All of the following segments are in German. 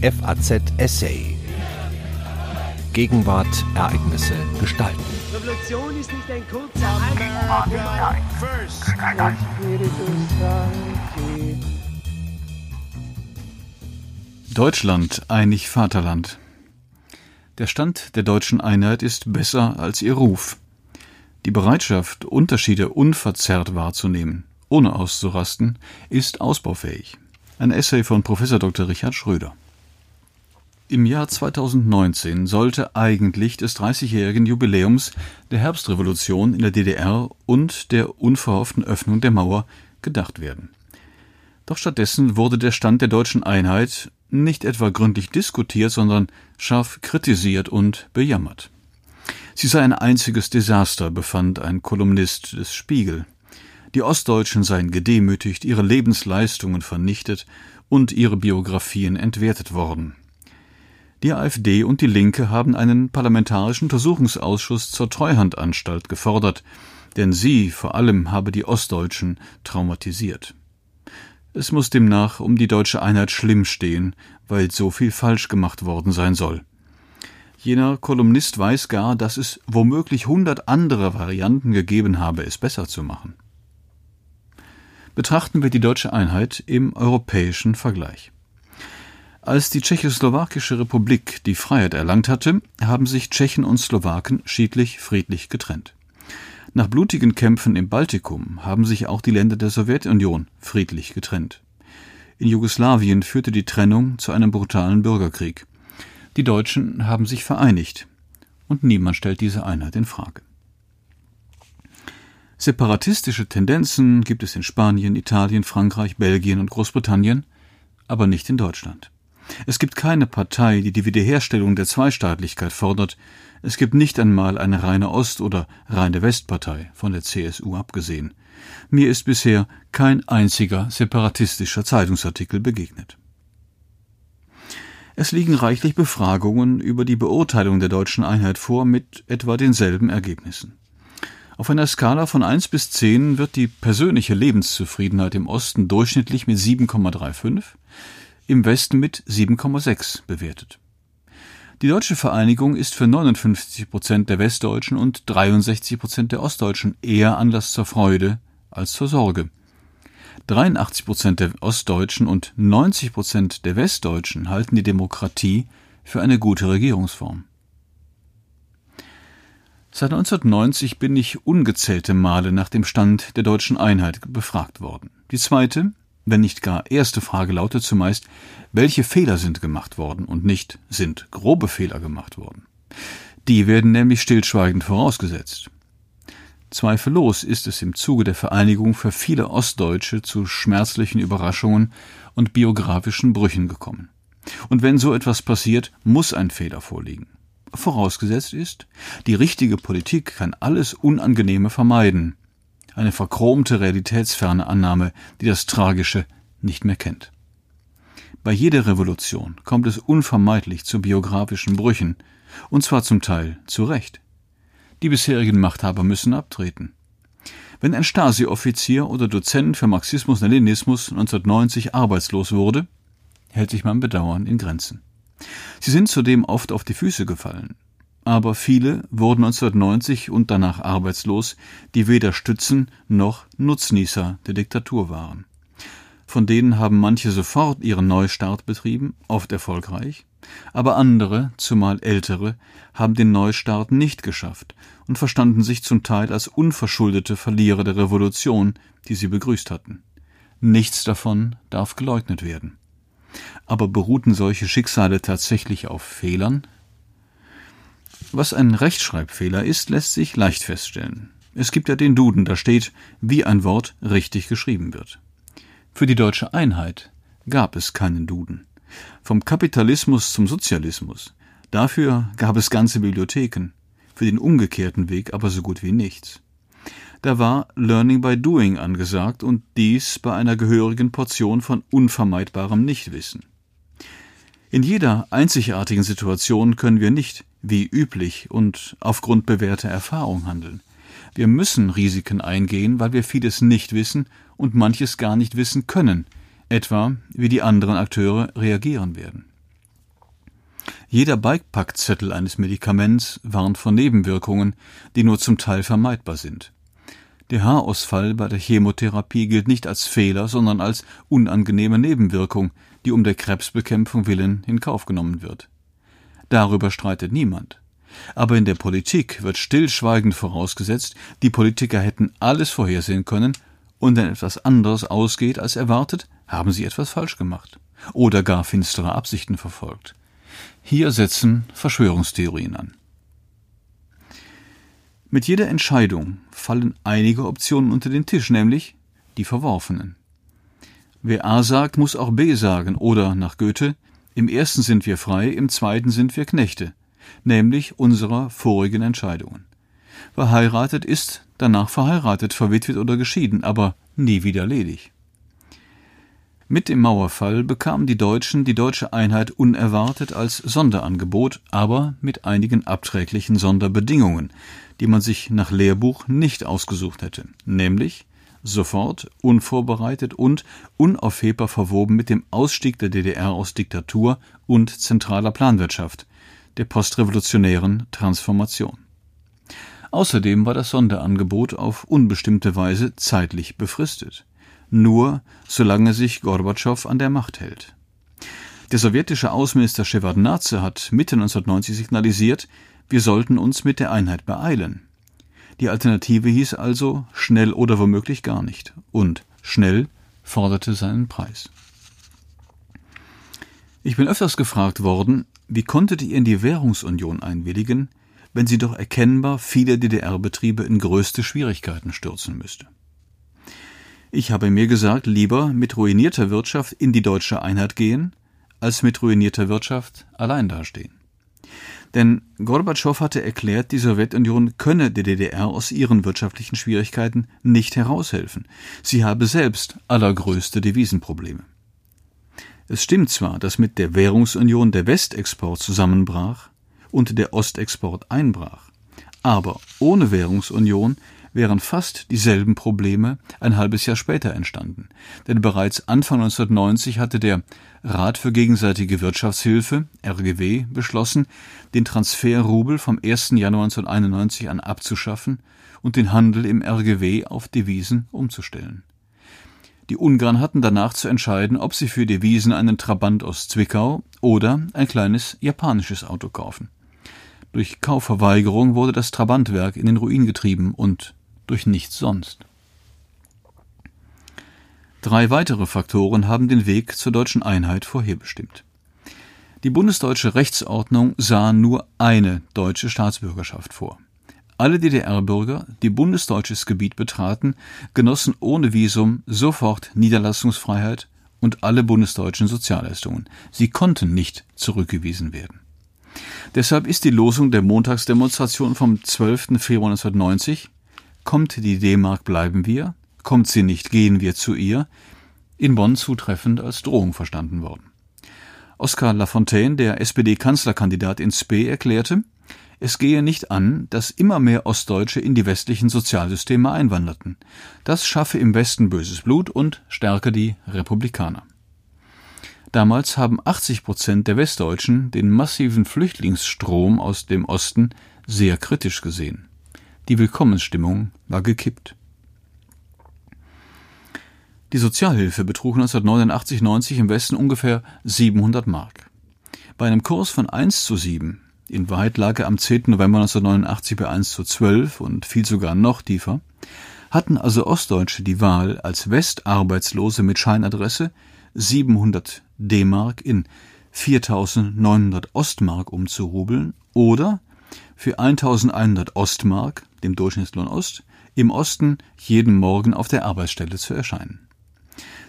FAZ Essay. Gegenwart, Ereignisse, Gestalten. Revolution ist nicht ein kurzer Deutschland einig Vaterland. Der Stand der deutschen Einheit ist besser als ihr Ruf. Die Bereitschaft, Unterschiede unverzerrt wahrzunehmen, ohne auszurasten, ist ausbaufähig. Ein Essay von Prof. Dr. Richard Schröder. Im Jahr 2019 sollte eigentlich des 30-jährigen Jubiläums der Herbstrevolution in der DDR und der unverhofften Öffnung der Mauer gedacht werden. Doch stattdessen wurde der Stand der deutschen Einheit nicht etwa gründlich diskutiert, sondern scharf kritisiert und bejammert. Sie sei ein einziges Desaster, befand ein Kolumnist des Spiegel. Die Ostdeutschen seien gedemütigt, ihre Lebensleistungen vernichtet und ihre Biografien entwertet worden. Die AfD und die Linke haben einen parlamentarischen Untersuchungsausschuss zur Treuhandanstalt gefordert, denn sie vor allem habe die Ostdeutschen traumatisiert. Es muss demnach um die deutsche Einheit schlimm stehen, weil so viel falsch gemacht worden sein soll. Jener Kolumnist weiß gar, dass es womöglich hundert andere Varianten gegeben habe, es besser zu machen. Betrachten wir die deutsche Einheit im europäischen Vergleich. Als die Tschechoslowakische Republik die Freiheit erlangt hatte, haben sich Tschechen und Slowaken schiedlich friedlich getrennt. Nach blutigen Kämpfen im Baltikum haben sich auch die Länder der Sowjetunion friedlich getrennt. In Jugoslawien führte die Trennung zu einem brutalen Bürgerkrieg. Die Deutschen haben sich vereinigt, und niemand stellt diese Einheit in Frage. Separatistische Tendenzen gibt es in Spanien, Italien, Frankreich, Belgien und Großbritannien, aber nicht in Deutschland. Es gibt keine Partei, die die Wiederherstellung der Zweistaatlichkeit fordert. Es gibt nicht einmal eine reine Ost- oder reine Westpartei, von der CSU abgesehen. Mir ist bisher kein einziger separatistischer Zeitungsartikel begegnet. Es liegen reichlich Befragungen über die Beurteilung der deutschen Einheit vor mit etwa denselben Ergebnissen. Auf einer Skala von 1 bis 10 wird die persönliche Lebenszufriedenheit im Osten durchschnittlich mit 7,35, im Westen mit 7,6 bewertet. Die deutsche Vereinigung ist für 59 Prozent der Westdeutschen und 63 Prozent der Ostdeutschen eher Anlass zur Freude als zur Sorge. 83 Prozent der Ostdeutschen und 90 Prozent der Westdeutschen halten die Demokratie für eine gute Regierungsform. Seit 1990 bin ich ungezählte Male nach dem Stand der deutschen Einheit befragt worden. Die zweite, wenn nicht gar erste Frage lautet zumeist, welche Fehler sind gemacht worden und nicht sind grobe Fehler gemacht worden. Die werden nämlich stillschweigend vorausgesetzt. Zweifellos ist es im Zuge der Vereinigung für viele Ostdeutsche zu schmerzlichen Überraschungen und biografischen Brüchen gekommen. Und wenn so etwas passiert, muss ein Fehler vorliegen. Vorausgesetzt ist, die richtige Politik kann alles Unangenehme vermeiden, eine verchromte realitätsferne Annahme, die das Tragische nicht mehr kennt. Bei jeder Revolution kommt es unvermeidlich zu biografischen Brüchen, und zwar zum Teil zu Recht. Die bisherigen Machthaber müssen abtreten. Wenn ein Stasi-Offizier oder Dozent für Marxismus-Leninismus 1990 arbeitslos wurde, hält sich mein Bedauern in Grenzen. Sie sind zudem oft auf die Füße gefallen, aber viele wurden 1990 und danach arbeitslos, die weder Stützen noch Nutznießer der Diktatur waren. Von denen haben manche sofort ihren Neustart betrieben, oft erfolgreich, aber andere, zumal ältere, haben den Neustart nicht geschafft und verstanden sich zum Teil als unverschuldete Verlierer der Revolution, die sie begrüßt hatten. Nichts davon darf geleugnet werden. Aber beruhten solche Schicksale tatsächlich auf Fehlern, was ein Rechtschreibfehler ist, lässt sich leicht feststellen. Es gibt ja den Duden, da steht, wie ein Wort richtig geschrieben wird. Für die deutsche Einheit gab es keinen Duden. Vom Kapitalismus zum Sozialismus. Dafür gab es ganze Bibliotheken. Für den umgekehrten Weg aber so gut wie nichts. Da war Learning by Doing angesagt und dies bei einer gehörigen Portion von unvermeidbarem Nichtwissen. In jeder einzigartigen Situation können wir nicht wie üblich und aufgrund bewährter Erfahrung handeln. Wir müssen Risiken eingehen, weil wir vieles nicht wissen und manches gar nicht wissen können, etwa wie die anderen Akteure reagieren werden. Jeder Beipackzettel eines Medikaments warnt vor Nebenwirkungen, die nur zum Teil vermeidbar sind. Der Haarausfall bei der Chemotherapie gilt nicht als Fehler, sondern als unangenehme Nebenwirkung, die um der Krebsbekämpfung willen in Kauf genommen wird. Darüber streitet niemand. Aber in der Politik wird stillschweigend vorausgesetzt, die Politiker hätten alles vorhersehen können, und wenn etwas anderes ausgeht als erwartet, haben sie etwas falsch gemacht oder gar finstere Absichten verfolgt. Hier setzen Verschwörungstheorien an. Mit jeder Entscheidung fallen einige Optionen unter den Tisch, nämlich die verworfenen. Wer A sagt, muss auch B sagen, oder nach Goethe, im ersten sind wir frei, im zweiten sind wir Knechte, nämlich unserer vorigen Entscheidungen. Verheiratet ist danach verheiratet, verwitwet oder geschieden, aber nie wieder ledig. Mit dem Mauerfall bekamen die Deutschen die deutsche Einheit unerwartet als Sonderangebot, aber mit einigen abträglichen Sonderbedingungen, die man sich nach Lehrbuch nicht ausgesucht hätte, nämlich sofort, unvorbereitet und unaufhebbar verwoben mit dem Ausstieg der DDR aus Diktatur und zentraler Planwirtschaft, der postrevolutionären Transformation. Außerdem war das Sonderangebot auf unbestimmte Weise zeitlich befristet. Nur solange sich Gorbatschow an der Macht hält. Der sowjetische Außenminister Shevardnadze hat Mitte 1990 signalisiert, wir sollten uns mit der Einheit beeilen. Die Alternative hieß also schnell oder womöglich gar nicht. Und schnell forderte seinen Preis. Ich bin öfters gefragt worden, wie konntet ihr in die Währungsunion einwilligen, wenn sie doch erkennbar viele DDR-Betriebe in größte Schwierigkeiten stürzen müsste. Ich habe mir gesagt, lieber mit ruinierter Wirtschaft in die deutsche Einheit gehen, als mit ruinierter Wirtschaft allein dastehen. Denn Gorbatschow hatte erklärt, die Sowjetunion könne der DDR aus ihren wirtschaftlichen Schwierigkeiten nicht heraushelfen. Sie habe selbst allergrößte Devisenprobleme. Es stimmt zwar, dass mit der Währungsunion der Westexport zusammenbrach und der Ostexport einbrach, aber ohne Währungsunion wären fast dieselben Probleme ein halbes Jahr später entstanden. Denn bereits Anfang 1990 hatte der Rat für gegenseitige Wirtschaftshilfe, RGW, beschlossen, den Transferrubel vom 1. Januar 1991 an abzuschaffen und den Handel im RGW auf Devisen umzustellen. Die Ungarn hatten danach zu entscheiden, ob sie für Devisen einen Trabant aus Zwickau oder ein kleines japanisches Auto kaufen. Durch Kaufverweigerung wurde das Trabantwerk in den Ruin getrieben und durch nichts sonst. Drei weitere Faktoren haben den Weg zur deutschen Einheit vorherbestimmt. Die bundesdeutsche Rechtsordnung sah nur eine deutsche Staatsbürgerschaft vor. Alle DDR-Bürger, die bundesdeutsches Gebiet betraten, genossen ohne Visum sofort Niederlassungsfreiheit und alle bundesdeutschen Sozialleistungen. Sie konnten nicht zurückgewiesen werden. Deshalb ist die Losung der Montagsdemonstration vom 12. Februar 1990 Kommt die D-Mark, bleiben wir, kommt sie nicht, gehen wir zu ihr, in Bonn zutreffend als Drohung verstanden worden. Oskar Lafontaine, der SPD-Kanzlerkandidat in Spee, erklärte, es gehe nicht an, dass immer mehr Ostdeutsche in die westlichen Sozialsysteme einwanderten. Das schaffe im Westen böses Blut und stärke die Republikaner. Damals haben 80 Prozent der Westdeutschen den massiven Flüchtlingsstrom aus dem Osten sehr kritisch gesehen. Die Willkommensstimmung war gekippt. Die Sozialhilfe betrug 1989-90 im Westen ungefähr 700 Mark. Bei einem Kurs von 1 zu 7, in Wahrheit lag er am 10. November 1989 bei 1 zu 12 und fiel sogar noch tiefer, hatten also Ostdeutsche die Wahl, als Westarbeitslose mit Scheinadresse 700 D-Mark in 4900 Ostmark umzurubeln oder für 1100 Ostmark dem Durchschnittslohn Ost, im Osten jeden Morgen auf der Arbeitsstelle zu erscheinen.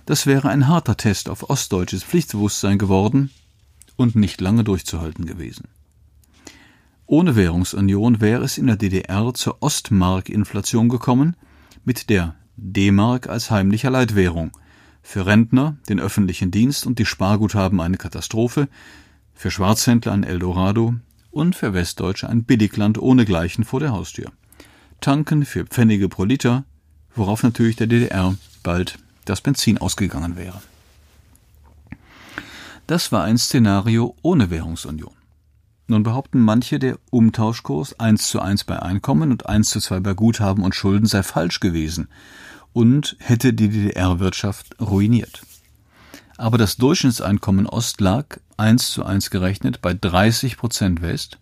Das wäre ein harter Test auf ostdeutsches Pflichtbewusstsein geworden und nicht lange durchzuhalten gewesen. Ohne Währungsunion wäre es in der DDR zur Ostmark-Inflation gekommen, mit der D-Mark als heimlicher Leitwährung. Für Rentner, den öffentlichen Dienst und die Sparguthaben eine Katastrophe, für Schwarzhändler ein Eldorado und für Westdeutsche ein Billigland ohnegleichen vor der Haustür tanken für Pfennige pro Liter, worauf natürlich der DDR bald das Benzin ausgegangen wäre. Das war ein Szenario ohne Währungsunion. Nun behaupten manche, der Umtauschkurs 1 zu 1 bei Einkommen und 1 zu 2 bei Guthaben und Schulden sei falsch gewesen und hätte die DDR-Wirtschaft ruiniert. Aber das Durchschnittseinkommen Ost lag 1 zu 1 gerechnet bei 30 Prozent West,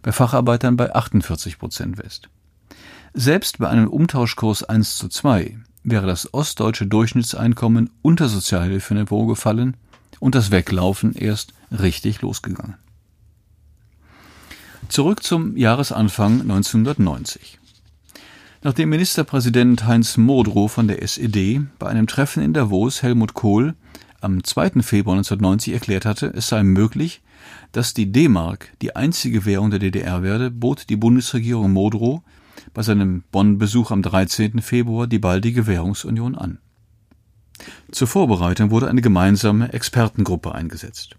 bei Facharbeitern bei 48 Prozent West. Selbst bei einem Umtauschkurs 1 zu 2 wäre das ostdeutsche Durchschnittseinkommen unter Sozialhilfeniveau gefallen und das Weglaufen erst richtig losgegangen. Zurück zum Jahresanfang 1990. Nachdem Ministerpräsident Heinz Modrow von der SED bei einem Treffen in Davos Helmut Kohl am 2. Februar 1990 erklärt hatte, es sei möglich, dass die D-Mark die einzige Währung der DDR werde, bot die Bundesregierung Modrow bei seinem Bonn-Besuch am 13. Februar die baldige Währungsunion an. Zur Vorbereitung wurde eine gemeinsame Expertengruppe eingesetzt.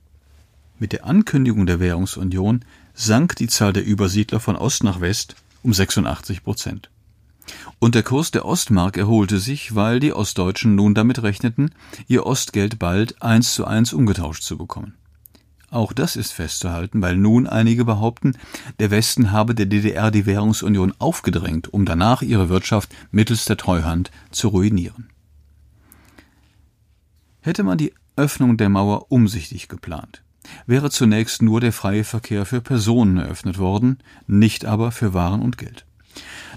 Mit der Ankündigung der Währungsunion sank die Zahl der Übersiedler von Ost nach West um 86 Prozent. Und der Kurs der Ostmark erholte sich, weil die Ostdeutschen nun damit rechneten, ihr Ostgeld bald eins zu eins umgetauscht zu bekommen. Auch das ist festzuhalten, weil nun einige behaupten, der Westen habe der DDR die Währungsunion aufgedrängt, um danach ihre Wirtschaft mittels der Treuhand zu ruinieren. Hätte man die Öffnung der Mauer umsichtig geplant, wäre zunächst nur der freie Verkehr für Personen eröffnet worden, nicht aber für Waren und Geld.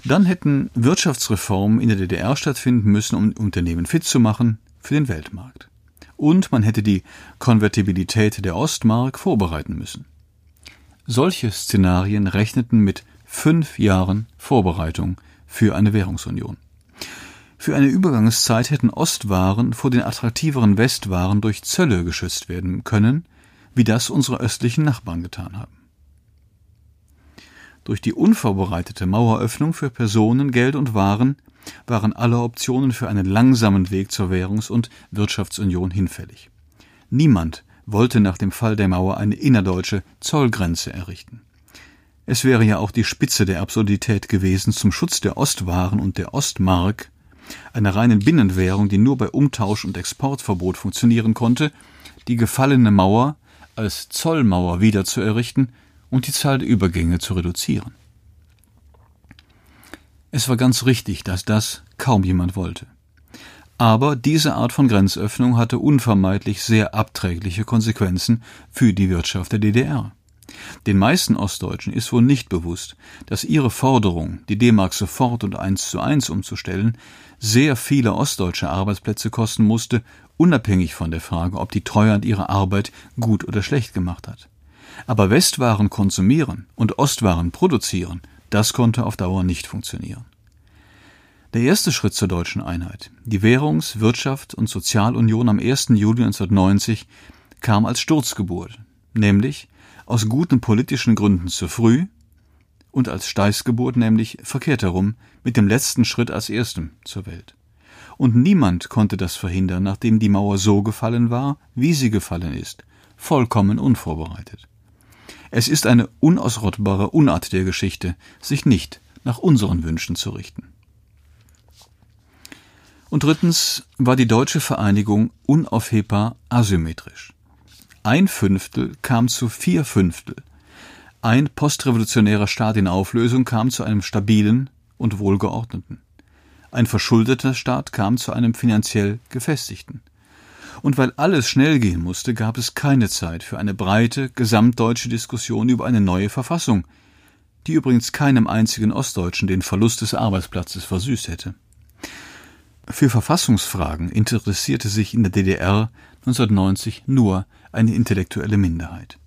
Dann hätten Wirtschaftsreformen in der DDR stattfinden müssen, um Unternehmen fit zu machen für den Weltmarkt. Und man hätte die Konvertibilität der Ostmark vorbereiten müssen. Solche Szenarien rechneten mit fünf Jahren Vorbereitung für eine Währungsunion. Für eine Übergangszeit hätten Ostwaren vor den attraktiveren Westwaren durch Zölle geschützt werden können, wie das unsere östlichen Nachbarn getan haben. Durch die unvorbereitete Maueröffnung für Personen, Geld und Waren waren alle Optionen für einen langsamen Weg zur Währungs- und Wirtschaftsunion hinfällig. Niemand wollte nach dem Fall der Mauer eine innerdeutsche Zollgrenze errichten. Es wäre ja auch die Spitze der Absurdität gewesen, zum Schutz der Ostwaren und der Ostmark, einer reinen Binnenwährung, die nur bei Umtausch und Exportverbot funktionieren konnte, die gefallene Mauer als Zollmauer wieder zu errichten und die Zahl der Übergänge zu reduzieren. Es war ganz richtig, dass das kaum jemand wollte. Aber diese Art von Grenzöffnung hatte unvermeidlich sehr abträgliche Konsequenzen für die Wirtschaft der DDR. Den meisten Ostdeutschen ist wohl nicht bewusst, dass ihre Forderung, die D-Mark sofort und eins zu eins umzustellen, sehr viele ostdeutsche Arbeitsplätze kosten musste unabhängig von der Frage, ob die Treuhand ihre Arbeit gut oder schlecht gemacht hat. Aber Westwaren konsumieren und Ostwaren produzieren, das konnte auf Dauer nicht funktionieren. Der erste Schritt zur deutschen Einheit, die Währungs-, Wirtschaft- und Sozialunion am 1. Juli 1990, kam als Sturzgeburt, nämlich aus guten politischen Gründen zu früh und als Steißgeburt, nämlich verkehrt herum, mit dem letzten Schritt als erstem zur Welt und niemand konnte das verhindern, nachdem die Mauer so gefallen war, wie sie gefallen ist, vollkommen unvorbereitet. Es ist eine unausrottbare Unart der Geschichte, sich nicht nach unseren Wünschen zu richten. Und drittens war die deutsche Vereinigung unaufhebbar asymmetrisch. Ein Fünftel kam zu vier Fünftel. Ein postrevolutionärer Staat in Auflösung kam zu einem stabilen und wohlgeordneten. Ein verschuldeter Staat kam zu einem finanziell gefestigten. Und weil alles schnell gehen musste, gab es keine Zeit für eine breite, gesamtdeutsche Diskussion über eine neue Verfassung, die übrigens keinem einzigen Ostdeutschen den Verlust des Arbeitsplatzes versüßt hätte. Für Verfassungsfragen interessierte sich in der DDR 1990 nur eine intellektuelle Minderheit.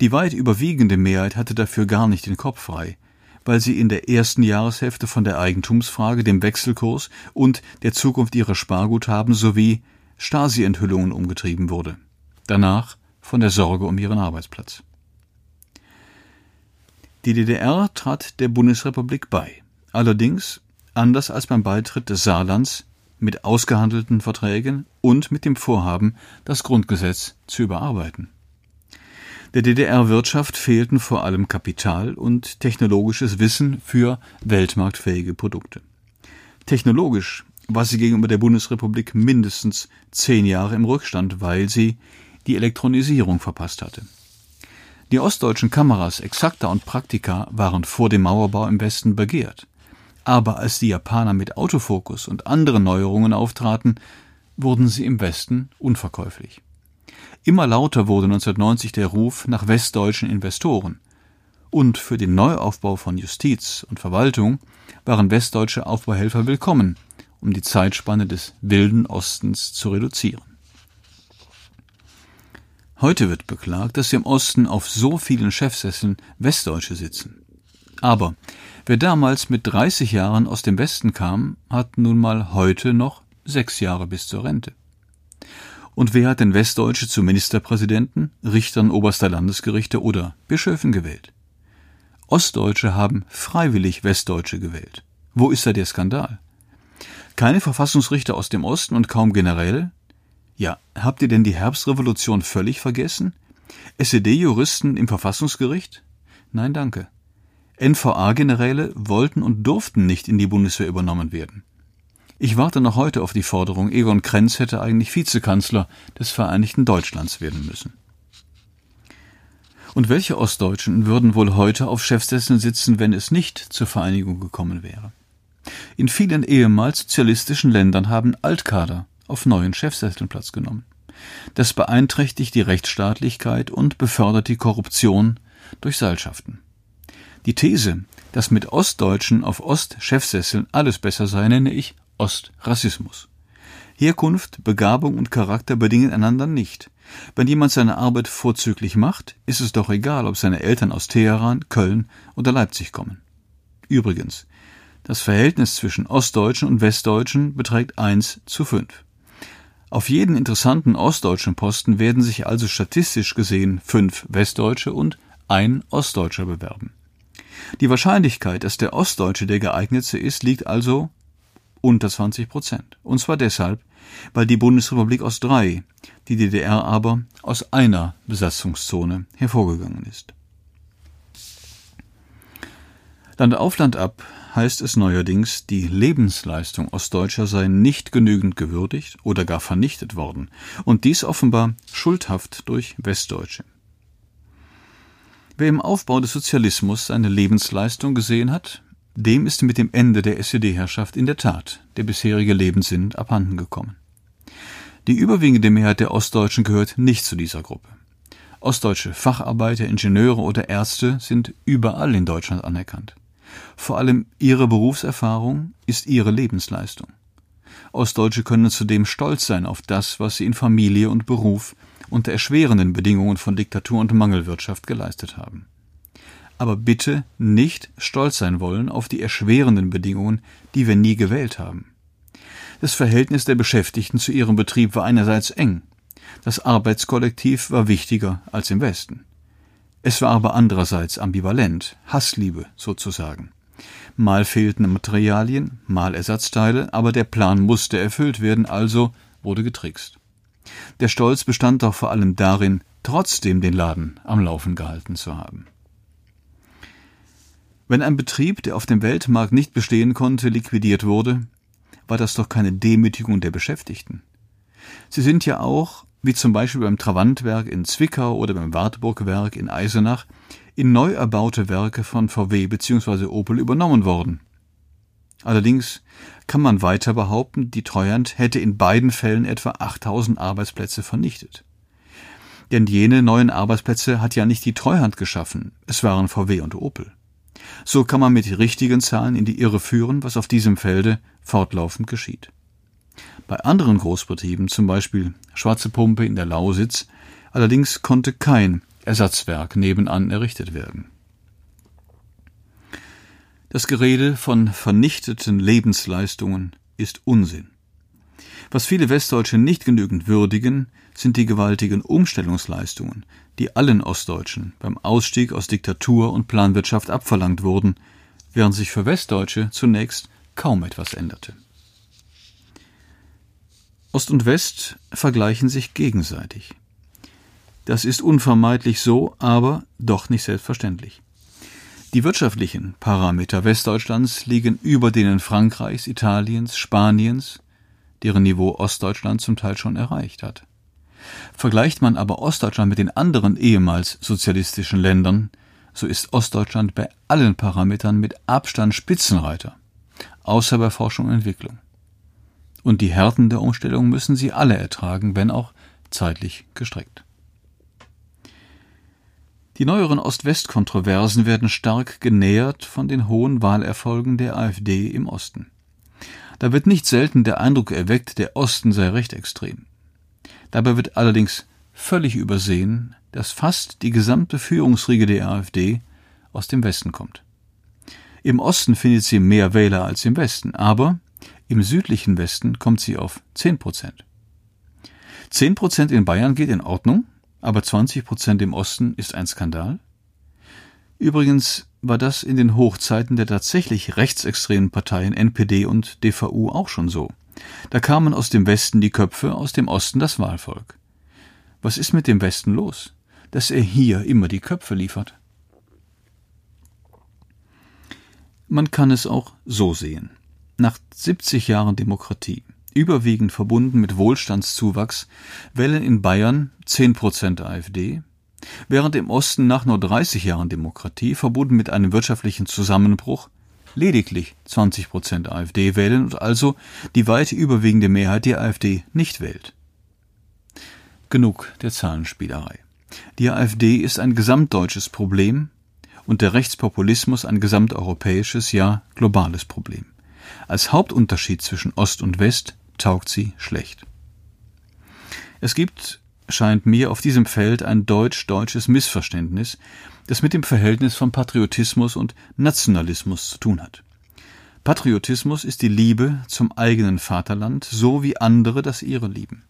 Die weit überwiegende Mehrheit hatte dafür gar nicht den Kopf frei, weil sie in der ersten Jahreshälfte von der Eigentumsfrage, dem Wechselkurs und der Zukunft ihrer Sparguthaben sowie Stasi-Enthüllungen umgetrieben wurde. Danach von der Sorge um ihren Arbeitsplatz. Die DDR trat der Bundesrepublik bei. Allerdings, anders als beim Beitritt des Saarlands, mit ausgehandelten Verträgen und mit dem Vorhaben, das Grundgesetz zu überarbeiten. Der DDR-Wirtschaft fehlten vor allem Kapital und technologisches Wissen für weltmarktfähige Produkte. Technologisch war sie gegenüber der Bundesrepublik mindestens zehn Jahre im Rückstand, weil sie die Elektronisierung verpasst hatte. Die ostdeutschen Kameras Exacta und Praktika waren vor dem Mauerbau im Westen begehrt. Aber als die Japaner mit Autofokus und anderen Neuerungen auftraten, wurden sie im Westen unverkäuflich. Immer lauter wurde 1990 der Ruf nach westdeutschen Investoren. Und für den Neuaufbau von Justiz und Verwaltung waren westdeutsche Aufbauhelfer willkommen, um die Zeitspanne des wilden Ostens zu reduzieren. Heute wird beklagt, dass im Osten auf so vielen Chefsesseln Westdeutsche sitzen. Aber wer damals mit 30 Jahren aus dem Westen kam, hat nun mal heute noch sechs Jahre bis zur Rente. Und wer hat denn Westdeutsche zu Ministerpräsidenten, Richtern oberster Landesgerichte oder Bischöfen gewählt? Ostdeutsche haben freiwillig Westdeutsche gewählt. Wo ist da der Skandal? Keine Verfassungsrichter aus dem Osten und kaum Generäle, ja, habt ihr denn die Herbstrevolution völlig vergessen? SED-Juristen im Verfassungsgericht? Nein, danke. NVA-Generäle wollten und durften nicht in die Bundeswehr übernommen werden. Ich warte noch heute auf die Forderung, Egon Krenz hätte eigentlich Vizekanzler des Vereinigten Deutschlands werden müssen. Und welche Ostdeutschen würden wohl heute auf Chefsesseln sitzen, wenn es nicht zur Vereinigung gekommen wäre? In vielen ehemals sozialistischen Ländern haben Altkader auf neuen Chefsesseln Platz genommen. Das beeinträchtigt die Rechtsstaatlichkeit und befördert die Korruption durch Seilschaften. Die These, dass mit Ostdeutschen auf Ostchefsesseln alles besser sei, nenne ich Ostrassismus. Herkunft, Begabung und Charakter bedingen einander nicht. Wenn jemand seine Arbeit vorzüglich macht, ist es doch egal, ob seine Eltern aus Teheran, Köln oder Leipzig kommen. Übrigens, das Verhältnis zwischen Ostdeutschen und Westdeutschen beträgt 1 zu 5. Auf jeden interessanten ostdeutschen Posten werden sich also statistisch gesehen fünf Westdeutsche und ein Ostdeutscher bewerben. Die Wahrscheinlichkeit, dass der Ostdeutsche der geeignetste ist, liegt also unter 20 Prozent. Und zwar deshalb, weil die Bundesrepublik aus drei, die DDR aber aus einer Besatzungszone hervorgegangen ist. Land auf Land ab heißt es neuerdings, die Lebensleistung Ostdeutscher sei nicht genügend gewürdigt oder gar vernichtet worden, und dies offenbar schuldhaft durch Westdeutsche. Wer im Aufbau des Sozialismus seine Lebensleistung gesehen hat, dem ist mit dem Ende der SED-Herrschaft in der Tat der bisherige Lebenssinn abhanden gekommen. Die überwiegende Mehrheit der Ostdeutschen gehört nicht zu dieser Gruppe. Ostdeutsche Facharbeiter, Ingenieure oder Ärzte sind überall in Deutschland anerkannt. Vor allem ihre Berufserfahrung ist ihre Lebensleistung. Ostdeutsche können zudem stolz sein auf das, was sie in Familie und Beruf unter erschwerenden Bedingungen von Diktatur und Mangelwirtschaft geleistet haben. Aber bitte nicht stolz sein wollen auf die erschwerenden Bedingungen, die wir nie gewählt haben. Das Verhältnis der Beschäftigten zu ihrem Betrieb war einerseits eng. Das Arbeitskollektiv war wichtiger als im Westen. Es war aber andererseits ambivalent, Hassliebe sozusagen. Mal fehlten Materialien, mal Ersatzteile, aber der Plan musste erfüllt werden, also wurde getrickst. Der Stolz bestand doch vor allem darin, trotzdem den Laden am Laufen gehalten zu haben. Wenn ein Betrieb, der auf dem Weltmarkt nicht bestehen konnte, liquidiert wurde, war das doch keine Demütigung der Beschäftigten. Sie sind ja auch wie zum Beispiel beim Travantwerk in Zwickau oder beim Wartburgwerk in Eisenach, in neu erbaute Werke von VW bzw. Opel übernommen worden. Allerdings kann man weiter behaupten, die Treuhand hätte in beiden Fällen etwa 8000 Arbeitsplätze vernichtet. Denn jene neuen Arbeitsplätze hat ja nicht die Treuhand geschaffen, es waren VW und Opel. So kann man mit richtigen Zahlen in die Irre führen, was auf diesem Felde fortlaufend geschieht. Bei anderen Großbetrieben, zum Beispiel Schwarze Pumpe in der Lausitz, allerdings konnte kein Ersatzwerk nebenan errichtet werden. Das Gerede von vernichteten Lebensleistungen ist Unsinn. Was viele Westdeutsche nicht genügend würdigen, sind die gewaltigen Umstellungsleistungen, die allen Ostdeutschen beim Ausstieg aus Diktatur und Planwirtschaft abverlangt wurden, während sich für Westdeutsche zunächst kaum etwas änderte. Ost und West vergleichen sich gegenseitig. Das ist unvermeidlich so, aber doch nicht selbstverständlich. Die wirtschaftlichen Parameter Westdeutschlands liegen über denen Frankreichs, Italiens, Spaniens, deren Niveau Ostdeutschland zum Teil schon erreicht hat. Vergleicht man aber Ostdeutschland mit den anderen ehemals sozialistischen Ländern, so ist Ostdeutschland bei allen Parametern mit Abstand Spitzenreiter, außer bei Forschung und Entwicklung. Und die Härten der Umstellung müssen sie alle ertragen, wenn auch zeitlich gestreckt. Die neueren Ost-West-Kontroversen werden stark genähert von den hohen Wahlerfolgen der AfD im Osten. Da wird nicht selten der Eindruck erweckt, der Osten sei rechtsextrem. Dabei wird allerdings völlig übersehen, dass fast die gesamte Führungsriege der AfD aus dem Westen kommt. Im Osten findet sie mehr Wähler als im Westen, aber im südlichen Westen kommt sie auf 10 Prozent. 10 Prozent in Bayern geht in Ordnung, aber 20 Prozent im Osten ist ein Skandal? Übrigens war das in den Hochzeiten der tatsächlich rechtsextremen Parteien NPD und DVU auch schon so. Da kamen aus dem Westen die Köpfe, aus dem Osten das Wahlvolk. Was ist mit dem Westen los, dass er hier immer die Köpfe liefert? Man kann es auch so sehen. Nach 70 Jahren Demokratie, überwiegend verbunden mit Wohlstandszuwachs, wählen in Bayern 10 Prozent AfD, während im Osten nach nur 30 Jahren Demokratie, verbunden mit einem wirtschaftlichen Zusammenbruch, lediglich 20 Prozent AfD wählen und also die weit überwiegende Mehrheit die AfD nicht wählt. Genug der Zahlenspielerei. Die AfD ist ein gesamtdeutsches Problem und der Rechtspopulismus ein gesamteuropäisches, ja globales Problem. Als Hauptunterschied zwischen Ost und West taugt sie schlecht. Es gibt, scheint mir, auf diesem Feld ein deutsch-deutsches Missverständnis, das mit dem Verhältnis von Patriotismus und Nationalismus zu tun hat. Patriotismus ist die Liebe zum eigenen Vaterland, so wie andere das ihre lieben.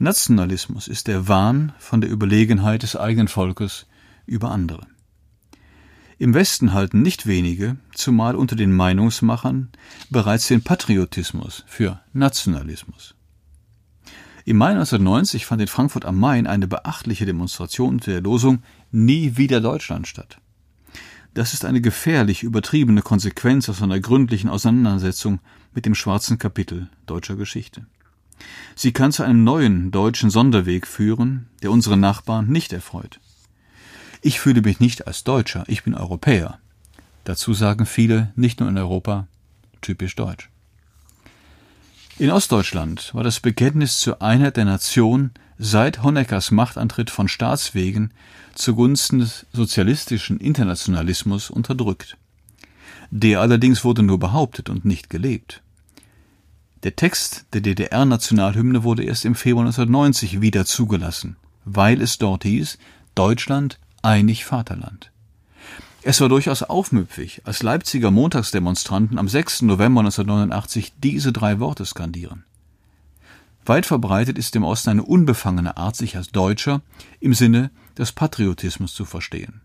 Nationalismus ist der Wahn von der Überlegenheit des eigenen Volkes über andere. Im Westen halten nicht wenige, zumal unter den Meinungsmachern, bereits den Patriotismus für Nationalismus. Im Mai 1990 fand in Frankfurt am Main eine beachtliche Demonstration unter der Losung Nie wieder Deutschland statt. Das ist eine gefährlich übertriebene Konsequenz aus einer gründlichen Auseinandersetzung mit dem schwarzen Kapitel deutscher Geschichte. Sie kann zu einem neuen deutschen Sonderweg führen, der unsere Nachbarn nicht erfreut. Ich fühle mich nicht als Deutscher, ich bin Europäer. Dazu sagen viele, nicht nur in Europa, typisch deutsch. In Ostdeutschland war das Bekenntnis zur Einheit der Nation seit Honeckers Machtantritt von Staatswegen zugunsten des sozialistischen Internationalismus unterdrückt. Der allerdings wurde nur behauptet und nicht gelebt. Der Text der DDR-Nationalhymne wurde erst im Februar 1990 wieder zugelassen, weil es dort hieß, Deutschland einig Vaterland. Es war durchaus aufmüpfig, als Leipziger Montagsdemonstranten am 6. November 1989 diese drei Worte skandieren. Weit verbreitet ist im Osten eine unbefangene Art, sich als Deutscher im Sinne des Patriotismus zu verstehen.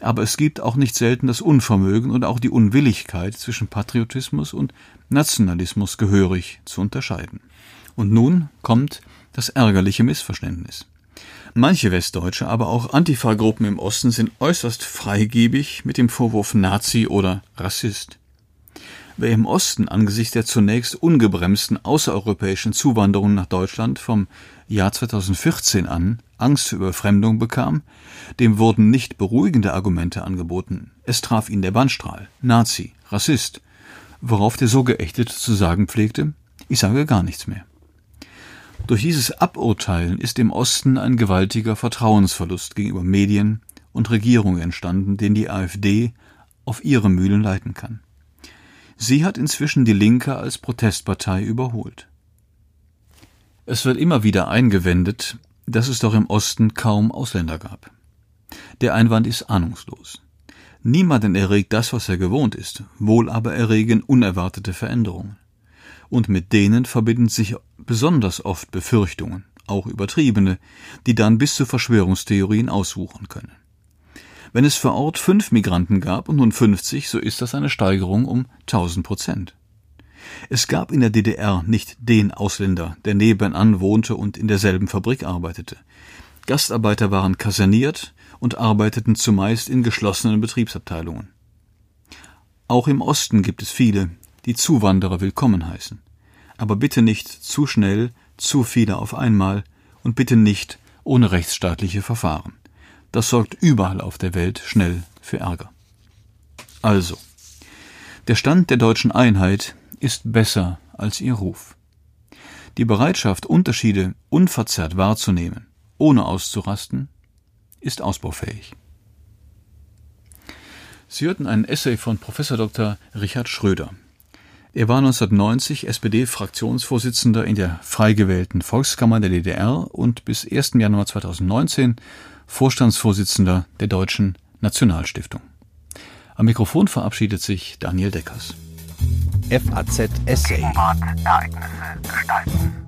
Aber es gibt auch nicht selten das Unvermögen und auch die Unwilligkeit zwischen Patriotismus und Nationalismus gehörig zu unterscheiden. Und nun kommt das ärgerliche Missverständnis. Manche Westdeutsche, aber auch Antifa-Gruppen im Osten sind äußerst freigebig mit dem Vorwurf Nazi oder Rassist. Wer im Osten angesichts der zunächst ungebremsten außereuropäischen Zuwanderung nach Deutschland vom Jahr 2014 an Angst vor Überfremdung bekam, dem wurden nicht beruhigende Argumente angeboten. Es traf ihn der Bannstrahl, Nazi, Rassist, worauf der so Geächtete zu sagen pflegte, ich sage gar nichts mehr. Durch dieses Aburteilen ist im Osten ein gewaltiger Vertrauensverlust gegenüber Medien und Regierung entstanden, den die AfD auf ihre Mühlen leiten kann. Sie hat inzwischen die Linke als Protestpartei überholt. Es wird immer wieder eingewendet, dass es doch im Osten kaum Ausländer gab. Der Einwand ist ahnungslos. Niemanden erregt das, was er gewohnt ist, wohl aber erregen unerwartete Veränderungen und mit denen verbinden sich besonders oft Befürchtungen, auch übertriebene, die dann bis zu Verschwörungstheorien auswuchern können. Wenn es vor Ort fünf Migranten gab und nun 50, so ist das eine Steigerung um 1000 Prozent. Es gab in der DDR nicht den Ausländer, der nebenan wohnte und in derselben Fabrik arbeitete. Gastarbeiter waren kaserniert und arbeiteten zumeist in geschlossenen Betriebsabteilungen. Auch im Osten gibt es viele, die Zuwanderer willkommen heißen. Aber bitte nicht zu schnell, zu viele auf einmal und bitte nicht ohne rechtsstaatliche Verfahren. Das sorgt überall auf der Welt schnell für Ärger. Also, der Stand der deutschen Einheit ist besser als ihr Ruf. Die Bereitschaft, Unterschiede unverzerrt wahrzunehmen, ohne auszurasten, ist ausbaufähig. Sie hörten einen Essay von Professor Dr. Richard Schröder. Er war 1990 SPD-Fraktionsvorsitzender in der frei gewählten Volkskammer der DDR und bis 1. Januar 2019 Vorstandsvorsitzender der Deutschen Nationalstiftung. Am Mikrofon verabschiedet sich Daniel Deckers. FAZ Essay. Gegenwart, Ereignisse gestalten.